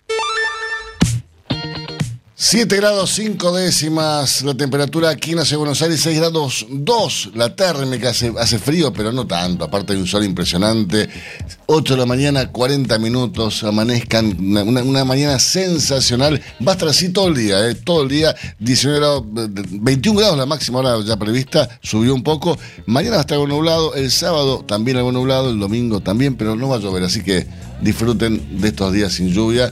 7 grados 5 décimas la temperatura aquí en la ciudad de Buenos Aires, 6 grados 2 la térmica, hace, frío pero no tanto, aparte hay un sol impresionante, 8 de la mañana, 40 minutos, amanezcan, una, mañana sensacional, va a estar así todo el día, eh, todo el día, 19 grados, eh, 21 grados la máxima hora ya prevista, subió un poco, mañana va a estar algo nublado, el sábado también algo nublado, el domingo también, pero no va a llover, así que disfruten de estos días sin lluvia.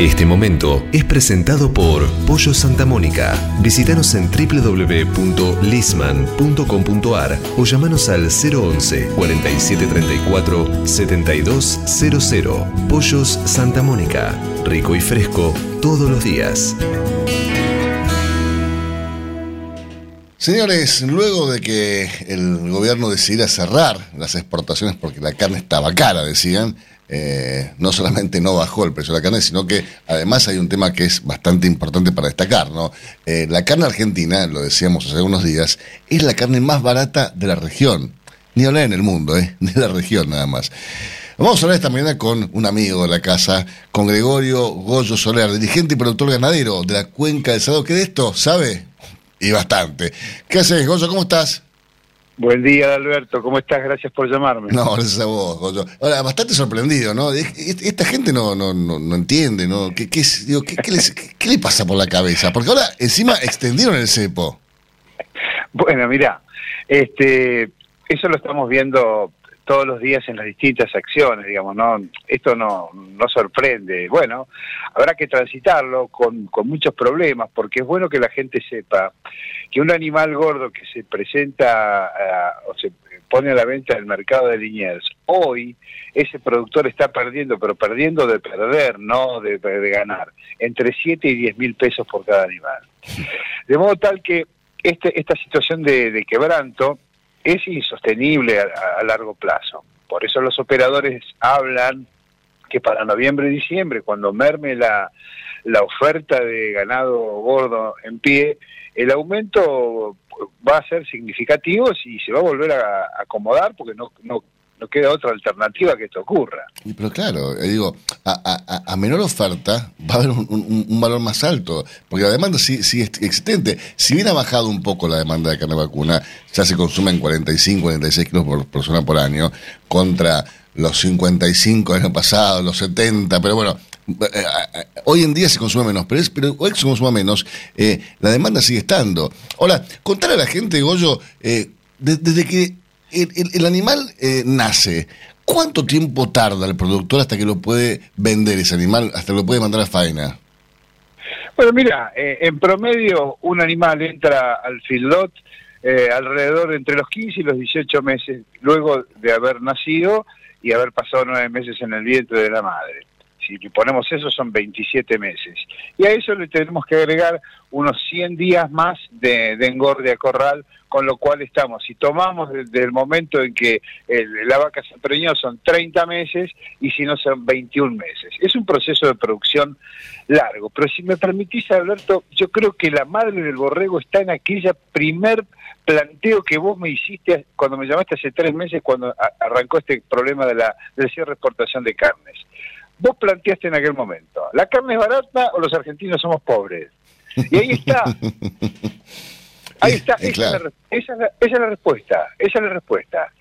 Este momento es presentado por Pollo Santa Mónica. Visítanos en www.lisman.com.ar o llamanos al 011 4734 7200. Pollos Santa Mónica. Rico y fresco todos los días. Señores, luego de que el gobierno decidiera cerrar las exportaciones porque la carne estaba cara, decían, eh, no solamente no bajó el precio de la carne, sino que además hay un tema que es bastante importante para destacar, ¿no? Eh, la carne argentina, lo decíamos hace unos días, es la carne más barata de la región. Ni hablar en el mundo, ¿eh? De la región nada más. Vamos a hablar esta mañana con un amigo de la casa, con Gregorio Goyo Soler, dirigente y productor ganadero de la Cuenca del Sado, que de esto sabe y bastante. ¿Qué haces, Goyo? ¿Cómo estás? Buen día, Alberto. ¿Cómo estás? Gracias por llamarme. No, gracias a vos, Goyo. Ahora, bastante sorprendido, ¿no? Es- es- Esta gente no, no, no, no entiende, ¿no? ¿Qué, qué, es- digo, ¿qué, qué les- qué- qué le pasa por la cabeza? Porque ahora encima extendieron el cepo. Bueno, mira, este, eso lo estamos viendo todos los días en las distintas acciones, digamos, no, esto no, no sorprende. Bueno, habrá que transitarlo con, con muchos problemas, porque es bueno que la gente sepa que un animal gordo que se presenta o se pone a la venta en el mercado de Liniers, hoy ese productor está perdiendo, pero perdiendo de perder, no de, de ganar, entre 7 y 10 mil pesos por cada animal. De modo tal que este, esta situación de, de quebranto es insostenible a, a largo plazo. Por eso los operadores hablan que para noviembre y diciembre, cuando merme la, la oferta de ganado gordo en pie, el aumento va a ser significativo y se va a volver a, acomodar porque no, no, no queda otra alternativa que esto ocurra. Y Pero claro, eh, digo, a, a- menor oferta va a haber un, valor más alto, porque la demanda sí, sí es existente. Si bien ha bajado un poco la demanda de carne vacuna, ya se consumen 45, 46 kilos por persona por año, contra los 55 del año pasado, los 70, pero bueno, hoy en día se consume menos, pero, es, pero hoy se consuma menos, eh, la demanda sigue estando. Ahora, contar a la gente, Goyo, eh, de- desde que el, animal eh, nace, ¿cuánto tiempo tarda el productor hasta que lo puede vender ese animal, hasta que lo puede mandar a faena? Bueno, mira, eh, en promedio un animal entra al feedlot eh, alrededor entre los 15 y los 18 meses luego de haber nacido y haber pasado nueve meses en el vientre de la madre. Si ponemos eso son 27 meses. Y a eso le tenemos que agregar unos 100 días más de, de engorde a corral, con lo cual estamos, si tomamos desde el momento en que el- la vaca se preñó son 30 meses y si no son 21 meses. Es un proceso de producción largo, pero si me permitís, Alberto, yo creo que la madre del borrego está en aquella primer planteo que vos me hiciste cuando me llamaste hace tres meses cuando arrancó este problema de la, del cierre de exportación de carnes. Vos planteaste en aquel momento, ¿la carne es barata o los argentinos somos pobres? Y ahí está. Ahí está, esa, es la, esa es la- esa es la respuesta, esa es la respuesta.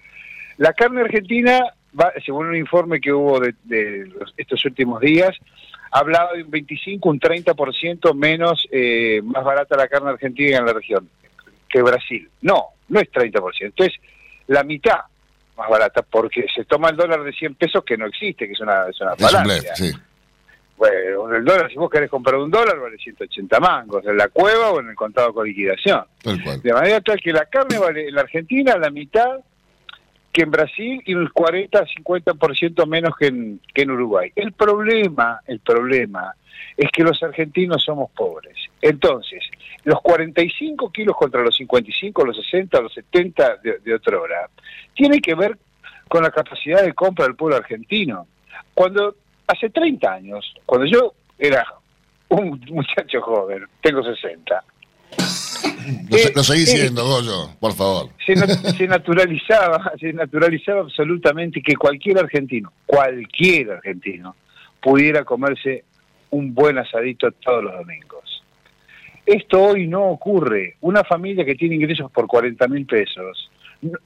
La carne argentina va, según un informe que hubo de, de los- estos últimos días, hablaba de un 25, un 30% menos, eh, más barata la carne argentina en la región que Brasil. No, no es 30%, es la mitad más barata porque se toma el dólar de 100 pesos que no existe, que es una, es una Es un falacia. blef, sí. Bueno, el dólar, si vos querés comprar un dólar, vale 180 mangos, en la cueva o en el contado con liquidación. Tal cual. De manera tal que la carne vale en la Argentina la mitad que en Brasil y el 40-50% menos que en, que en Uruguay. El problema, el problema es que los argentinos somos pobres. Entonces, los 45 kilos contra los 55, los 60, los 70 de, de otra hora, tiene que ver con la capacidad de compra del pueblo argentino. Cuando hace 30 años, cuando yo era un muchacho joven, tengo 60, Lo, Eh, lo seguís eh, siendo, Goyo, por favor. se, nat- se naturalizaba, se naturalizaba absolutamente que cualquier argentino, cualquier argentino, pudiera comerse un buen asadito todos los domingos. Esto hoy no ocurre. Una familia que tiene ingresos por 40 mil pesos,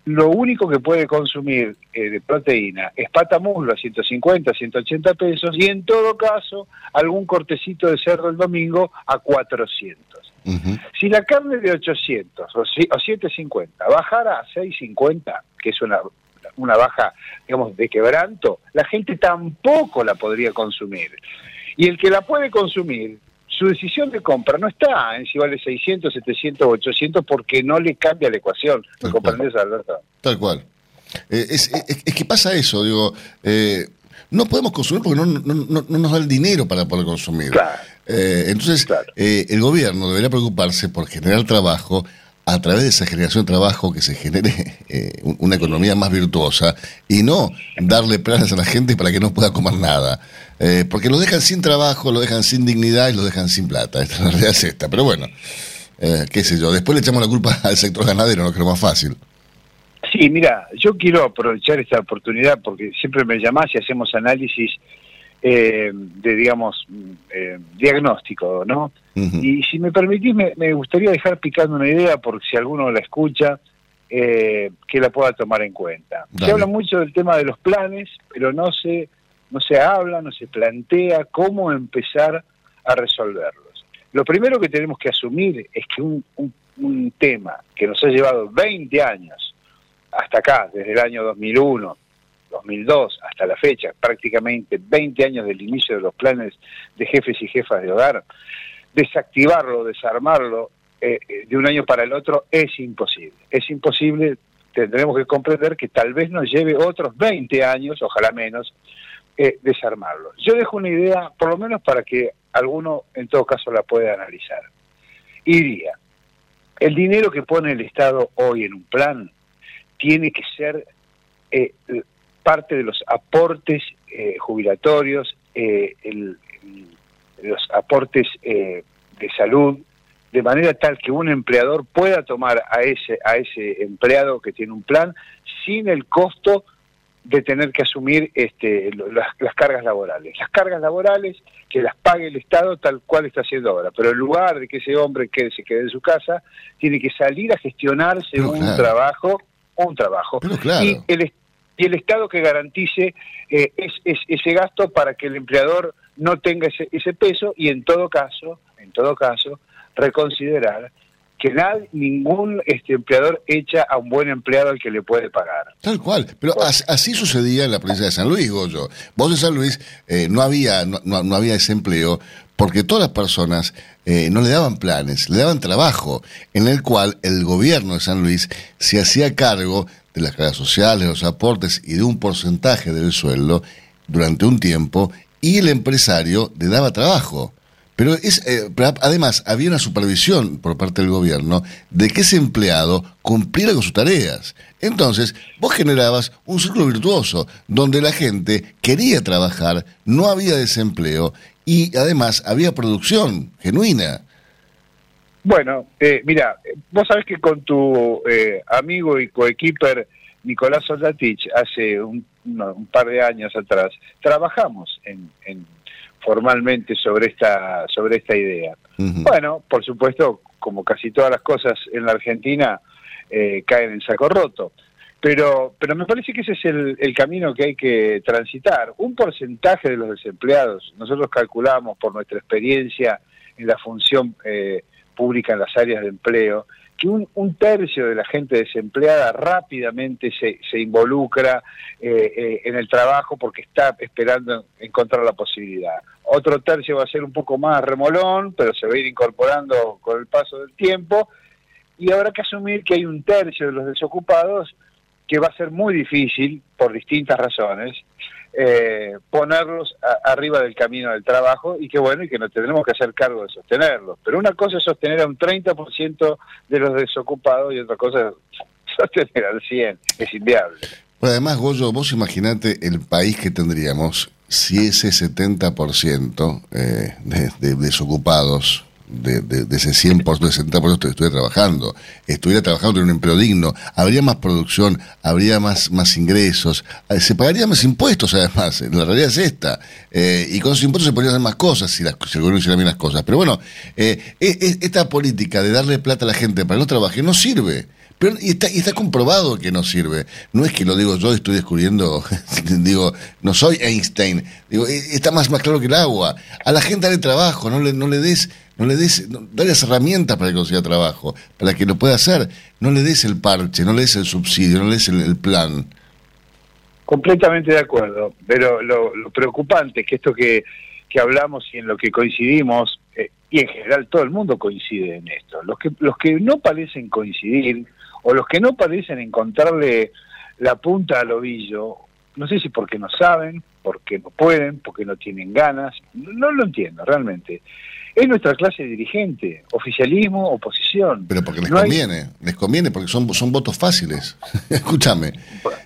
lo único que puede consumir eh, de proteína es pata muslo a 150, 180 pesos y en todo caso algún cortecito de cerdo el domingo a 400. Si la carne de 800 o, si- o 750 bajara a 650, que es una, una baja, digamos, de quebranto, la gente tampoco la podría consumir. Y el que la puede consumir, su decisión de compra no está en si vale 600, 700 o 800 porque no le cambia la ecuación. ¿Me comprendes, Alberto? Tal cual. Eh, es, es- es que pasa eso, digo, eh, no podemos consumir porque no, no- no- no nos da el dinero para poder consumir. Eh, entonces, eh, el gobierno debería preocuparse por generar trabajo a través de esa generación de trabajo que se genere eh, un- una economía más virtuosa y no darle planes a la gente para que no pueda comer nada. Eh, porque lo dejan sin trabajo, lo dejan sin dignidad y lo dejan sin plata. Esta, la realidad es esta. Pero bueno, eh, qué sé yo. Después le echamos la culpa al sector ganadero, no que es lo más fácil. Sí, mira, yo quiero aprovechar esta oportunidad porque siempre me llamás y hacemos análisis eh, de, digamos, eh, diagnóstico, ¿no? Y si me permitís, me, me gustaría dejar picando una idea, porque si alguno la escucha, eh, que la pueda tomar en cuenta. Se habla mucho del tema de los planes, pero no se, no se habla, no se plantea cómo empezar a resolverlos. Lo primero que tenemos que asumir es que un, un- un tema que nos ha llevado 20 años hasta acá, desde el año 2001, 2002 hasta la fecha, prácticamente 20 años del inicio de los planes de jefes y jefas de hogar, desactivarlo, desarmarlo eh, eh, de un año para el otro es imposible. Es imposible, tendremos que comprender que tal vez nos lleve otros 20 años, ojalá menos, eh, desarmarlo. Yo dejo una idea, por lo menos para que alguno en todo caso la pueda analizar. Y diría, el dinero que pone el Estado hoy en un plan tiene que ser parte de los aportes eh, jubilatorios, eh, el- el- los aportes eh, de salud, de manera tal que un empleador pueda tomar a ese, a ese empleado que tiene un plan sin el costo de tener que asumir este, las, las cargas laborales. Las cargas laborales que las pague el Estado tal cual está haciendo ahora, pero en lugar de que ese hombre que se quede en su casa, tiene que salir a gestionarse Pero un claro. trabajo, un trabajo. claro. Y el, y el Estado que garantice eh, es- es- ese gasto para que el empleador no tenga ese, ese peso y en todo caso, en todo caso, reconsiderar que nadie, ningún este empleador echa a un buen empleado al que le puede pagar. Tal cual. Pero as- así sucedía en la provincia de San Luis, Goyo. Vos en San Luis eh, no había no, no- no había desempleo porque todas las personas eh, no le daban planes, le daban trabajo, en el cual el gobierno de San Luis se hacía cargo de las cargas sociales, los aportes y de un porcentaje del sueldo durante un tiempo y el empresario le daba trabajo. Pero es, eh, además había una supervisión por parte del gobierno de que ese empleado cumpliera con sus tareas. Entonces, vos generabas un círculo virtuoso donde la gente quería trabajar, no había desempleo y además había producción genuina. Bueno, eh, mira, vos sabés que con tu eh, amigo y coequiper Nicolás Soldatich hace un, par de años atrás trabajamos en, en- formalmente sobre esta sobre esta idea. Bueno, por supuesto, como casi todas las cosas en la Argentina eh, caen en saco roto. Pero, pero me parece que ese es el, el, camino que hay que transitar. Un porcentaje de los desempleados, nosotros calculamos por nuestra experiencia en la función eh, pública en las áreas de empleo, que un, tercio de la gente desempleada rápidamente se, se involucra eh, eh, en el trabajo porque está esperando encontrar la posibilidad. Otro tercio va a ser un poco más remolón, pero se va a ir incorporando con el paso del tiempo. Y habrá que asumir que hay un tercio de los desocupados que va a ser muy difícil, por distintas razones, eh, ponerlos arriba del camino del trabajo y que bueno, y que no tendremos que hacer cargo de sostenerlos. Pero una cosa es sostener a un 30% de los desocupados y otra cosa es sostener al 100%, es inviable. Pero además, Goyo, vos imaginate el país que tendríamos si ese 70% eh, de desocupados de, de, ese 100%, de 70% estuviera trabajando, estuviera trabajando en un empleo digno, habría más producción, habría más, más ingresos, eh, se pagarían más impuestos además, la realidad es esta, eh, y con esos impuestos se podrían hacer más cosas si, las, si el gobierno hiciera bien las cosas. Pero bueno, eh, esta política de darle plata a la gente para que no trabaje no sirve. Pero, y, está, y está comprobado que no sirve. No es que lo digo yo, estoy descubriendo, digo, no soy Einstein. Digo, está más, más claro que el agua. A la gente dale trabajo, no le, no le des no le des, dale las herramientas para que consiga trabajo, para que lo pueda hacer. No le des el parche, no le des el subsidio, no le des el, plan. Completamente de acuerdo, pero lo, preocupante es que esto que, que, hablamos y en lo que coincidimos, eh, y en general todo el mundo coincide en esto, los que, los que no parecen coincidir o los que no parecen encontrarle la punta al ovillo, no sé si porque no saben, porque no pueden, porque no tienen ganas, no lo entiendo realmente es nuestra clase dirigente, oficialismo, oposición. Pero porque les conviene, les conviene, porque son, son votos fáciles. Escúchame.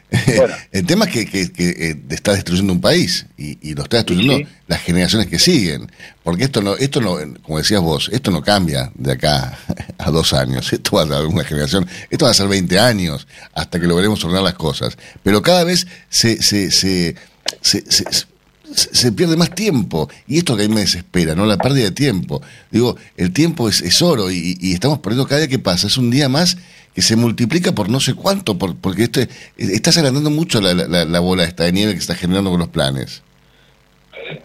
El tema es que, que, eh, está destruyendo un país y, lo está destruyendo las generaciones que siguen. Porque esto no, esto no, como decías vos, esto no cambia de acá a dos años. Esto va a ser una generación, esto va a ser 20 años hasta que logremos ordenar las cosas. Pero cada vez se, se, se, se se pierde más tiempo. Y esto que a mí me desespera, ¿no? La pérdida de tiempo. Digo, el tiempo es, es oro y, estamos perdiendo cada día que pasa. Es un día más que se multiplica por no sé cuánto, por, porque este, estás agrandando mucho la, la, bola esta de nieve que está generando con los planes.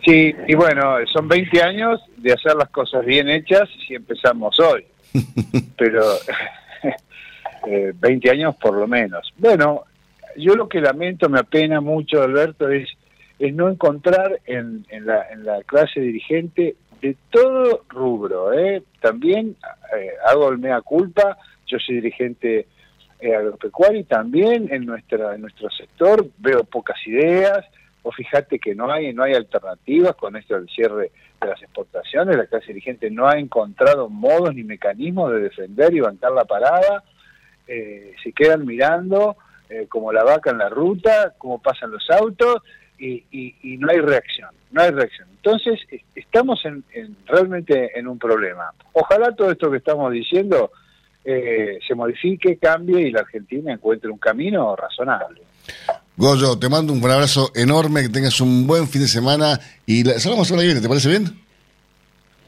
Sí, y bueno, son 20 años de hacer las cosas bien hechas si empezamos hoy. Pero 20 eh, años por lo menos. Bueno, yo lo que lamento, me apena mucho, Alberto, es es no encontrar en, en, la, en la clase dirigente de todo rubro. ¿eh? También eh, hago el mea culpa, yo soy dirigente eh, agropecuario y también en, nuestra, en nuestro sector veo pocas ideas, o fíjate que no hay, no hay alternativas con esto del cierre de las exportaciones, la clase dirigente no ha encontrado modos ni mecanismos de defender y bancar la parada, eh, se quedan mirando eh, como la vaca en la ruta, cómo pasan los autos, y, no hay reacción, no hay reacción. Entonces, estamos en, realmente en un problema. Ojalá todo esto que estamos diciendo eh, se modifique, cambie y la Argentina encuentre un camino razonable. Goyo, te mando un abrazo enorme, que tengas un buen fin de semana y la, salgamos a la viene, ¿te parece bien?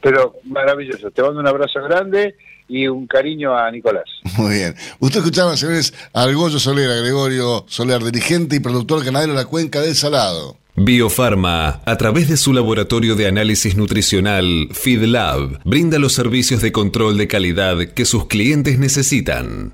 Pero maravilloso, te mando un abrazo grande y un cariño a Nicolás. Muy bien. Usted escuchaba, señores, al Goyo Soler, Gregorio Soler, dirigente y productor ganadero de la Cuenca del Salado. Biofarma, a través de su laboratorio de análisis nutricional, FeedLab, brinda los servicios de control de calidad que sus clientes necesitan.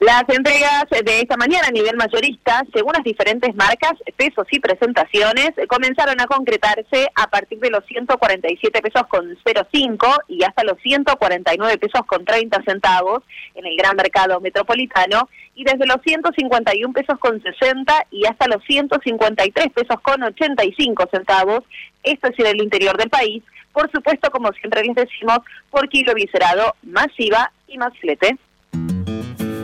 Las entregas de esta mañana a nivel mayorista, según las diferentes marcas, pesos y presentaciones, comenzaron a concretarse a partir de los 147 pesos con 0,5 y hasta los 149 pesos con 30 centavos en el gran mercado metropolitano y desde los 151 pesos con 60 y hasta los 153 pesos con 85 centavos, esto es en el interior del país, por supuesto, como siempre les decimos, por kilo viscerado, masiva y más flete.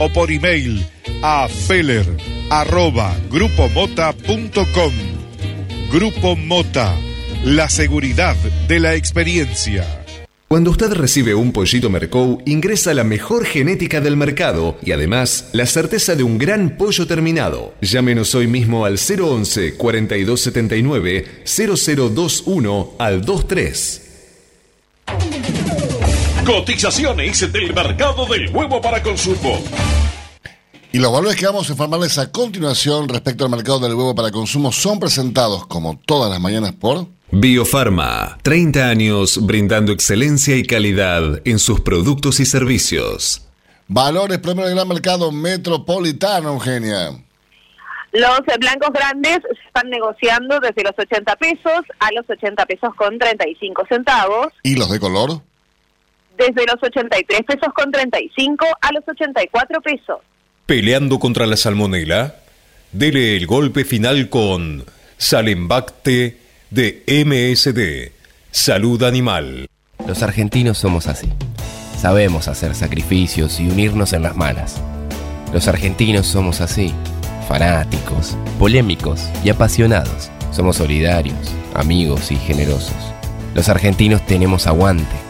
o por email a feller. Grupo Mota, la seguridad de la experiencia. Cuando usted recibe un pollito Mercou, ingresa la mejor genética del mercado y además la certeza de un gran pollo terminado. Llámenos hoy mismo al 011 4279 0021 al 23. Cotizaciones del mercado del huevo para consumo. Y los valores que vamos a informarles a continuación respecto al mercado del huevo para consumo son presentados como todas las mañanas por Biofarma, 30 años brindando excelencia y calidad en sus productos y servicios. Valores premio del gran mercado metropolitano, Eugenia. Los blancos grandes se están negociando desde los 80 pesos a los 80 pesos con 35 centavos. ¿Y los de color? Desde los 83 pesos con 35 a los 84 pesos. Peleando contra la salmonela, dele el golpe final con Salembacte de MSD, Salud Animal. Los argentinos somos así. Sabemos hacer sacrificios y unirnos en las malas. Los argentinos somos así, fanáticos, polémicos y apasionados. Somos solidarios, amigos y generosos. Los argentinos tenemos aguante.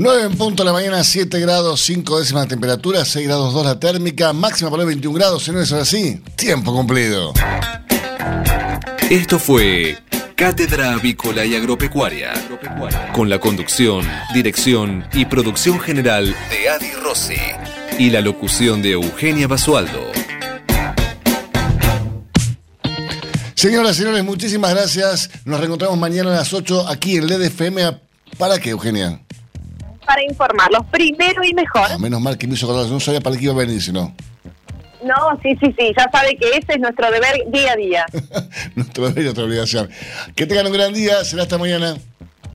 9 en punto de la mañana, 7 grados 5 décimas de temperatura, 6 grados 2 la térmica, máxima para hoy 21 grados, si no es así, tiempo cumplido. Esto fue Cátedra Avícola y Agropecuaria, con la conducción, dirección y producción general de Adi Rossi y la locución de Eugenia Basualdo. Señoras y señores, muchísimas gracias. Nos reencontramos mañana a las 8 aquí en LED FM. ¿Para qué, Eugenia? Para informarlos primero y mejor. Ah, menos mal que me hizo acordar, no sabía para qué iba a venir, si no. No, sí, sí, sí, ya sabe que ese es nuestro deber día a día. Nuestro deber y nuestra obligación. Que tengan un gran día, será hasta mañana.